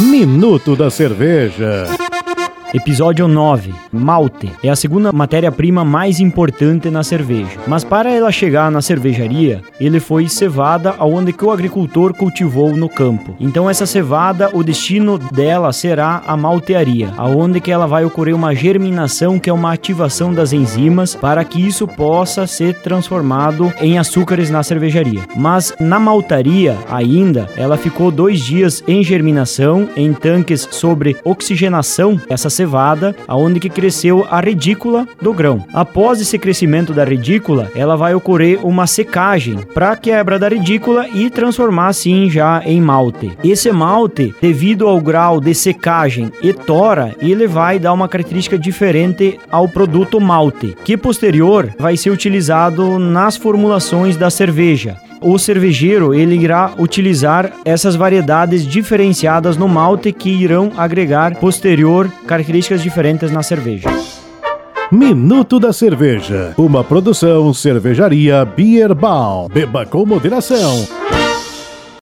Minuto da Cerveja. Episódio 9. Malte. É a segunda matéria-prima mais importante na cerveja. Mas para ela chegar na cervejaria, ele foi cevada aonde que o agricultor cultivou no campo. Então essa cevada, o destino dela será a maltearia, aonde que ela vai ocorrer uma germinação, que é uma ativação das enzimas, para que isso possa ser transformado em açúcares na cervejaria. Mas na maltaria ainda, ela ficou dois dias em germinação, em tanques sobre oxigenação. Essa cevada, aonde que cresceu a redícula do grão. Após esse crescimento da redícula, ela vai ocorrer uma secagem para quebra da redícula e transformar assim já em malte. Esse malte, devido ao grau de secagem e tora, ele vai dar uma característica diferente ao produto malte, que posterior vai ser utilizado nas formulações da cerveja o cervejeiro ele irá utilizar essas variedades diferenciadas no malte que irão agregar posterior características diferentes na cerveja. Minuto da Cerveja, uma produção cervejaria Beer Ball. Beba com moderação.